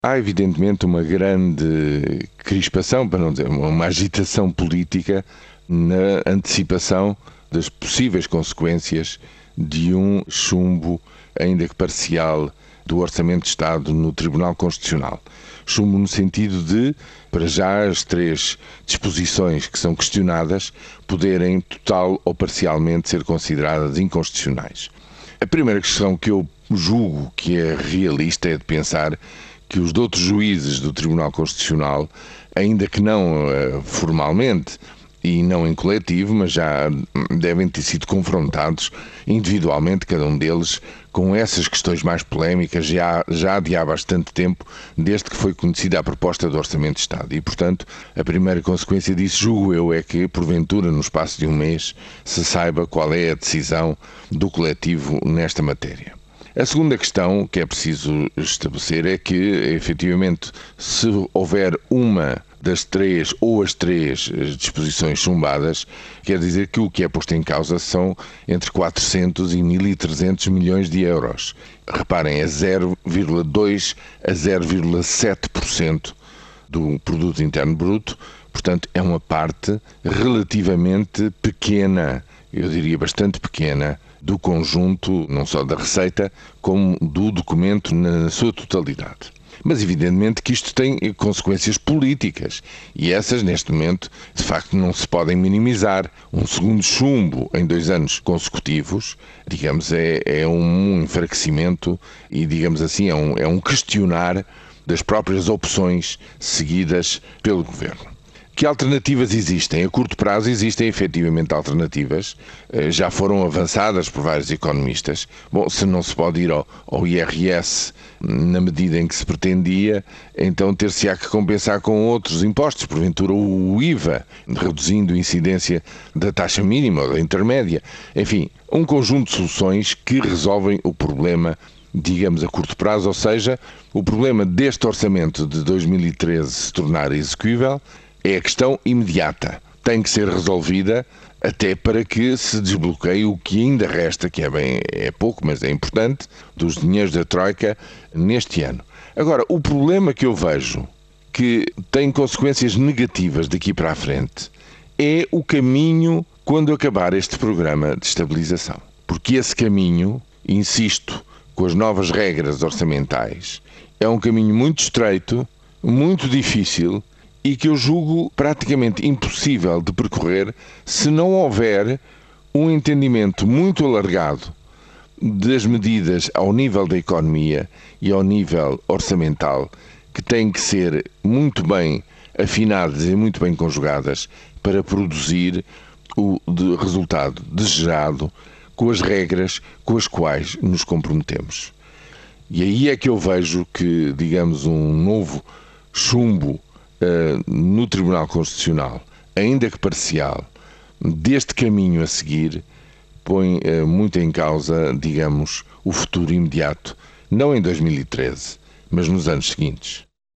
Há, evidentemente, uma grande crispação, para não dizer uma agitação política, na antecipação das possíveis consequências de um chumbo, ainda que parcial, do Orçamento de Estado no Tribunal Constitucional. Chumbo no sentido de, para já, as três disposições que são questionadas poderem, total ou parcialmente, ser consideradas inconstitucionais. A primeira questão que eu julgo que é realista é de pensar que os outros juízes do Tribunal Constitucional, ainda que não uh, formalmente e não em coletivo, mas já devem ter sido confrontados individualmente, cada um deles, com essas questões mais polémicas já, já de há bastante tempo, desde que foi conhecida a proposta do Orçamento de Estado. E, portanto, a primeira consequência disso, julgo eu, é que, porventura, no espaço de um mês, se saiba qual é a decisão do coletivo nesta matéria. A segunda questão que é preciso estabelecer é que, efetivamente, se houver uma das três ou as três eh, disposições chumbadas, quer dizer que o que é posto em causa são entre 400 e 1.300 milhões de euros. Reparem, é 0,2 a 0,7% do produto interno bruto, portanto é uma parte relativamente pequena, eu diria bastante pequena, do conjunto, não só da receita, como do documento na sua totalidade. Mas, evidentemente, que isto tem consequências políticas e essas, neste momento, de facto, não se podem minimizar. Um segundo chumbo em dois anos consecutivos, digamos, é, é um enfraquecimento e, digamos assim, é um, é um questionar das próprias opções seguidas pelo governo. Que alternativas existem? A curto prazo existem efetivamente alternativas, eh, já foram avançadas por vários economistas. Bom, se não se pode ir ao, ao IRS na medida em que se pretendia, então ter-se-á que compensar com outros impostos, porventura o IVA, reduzindo a incidência da taxa mínima ou da intermédia. Enfim, um conjunto de soluções que resolvem o problema digamos, a curto prazo, ou seja, o problema deste orçamento de 2013 se tornar execuível é a questão imediata. Tem que ser resolvida até para que se desbloqueie o que ainda resta, que é bem é pouco, mas é importante, dos dinheiros da Troika neste ano. Agora, o problema que eu vejo que tem consequências negativas daqui para a frente é o caminho quando acabar este programa de estabilização. Porque esse caminho, insisto, com as novas regras orçamentais, é um caminho muito estreito, muito difícil e que eu julgo praticamente impossível de percorrer se não houver um entendimento muito alargado das medidas ao nível da economia e ao nível orçamental que têm que ser muito bem afinadas e muito bem conjugadas para produzir o resultado desejado com as regras com as quais nos comprometemos. E aí é que eu vejo que, digamos, um novo chumbo no Tribunal Constitucional, ainda que parcial, deste caminho a seguir, põe uh, muito em causa, digamos, o futuro imediato, não em 2013, mas nos anos seguintes.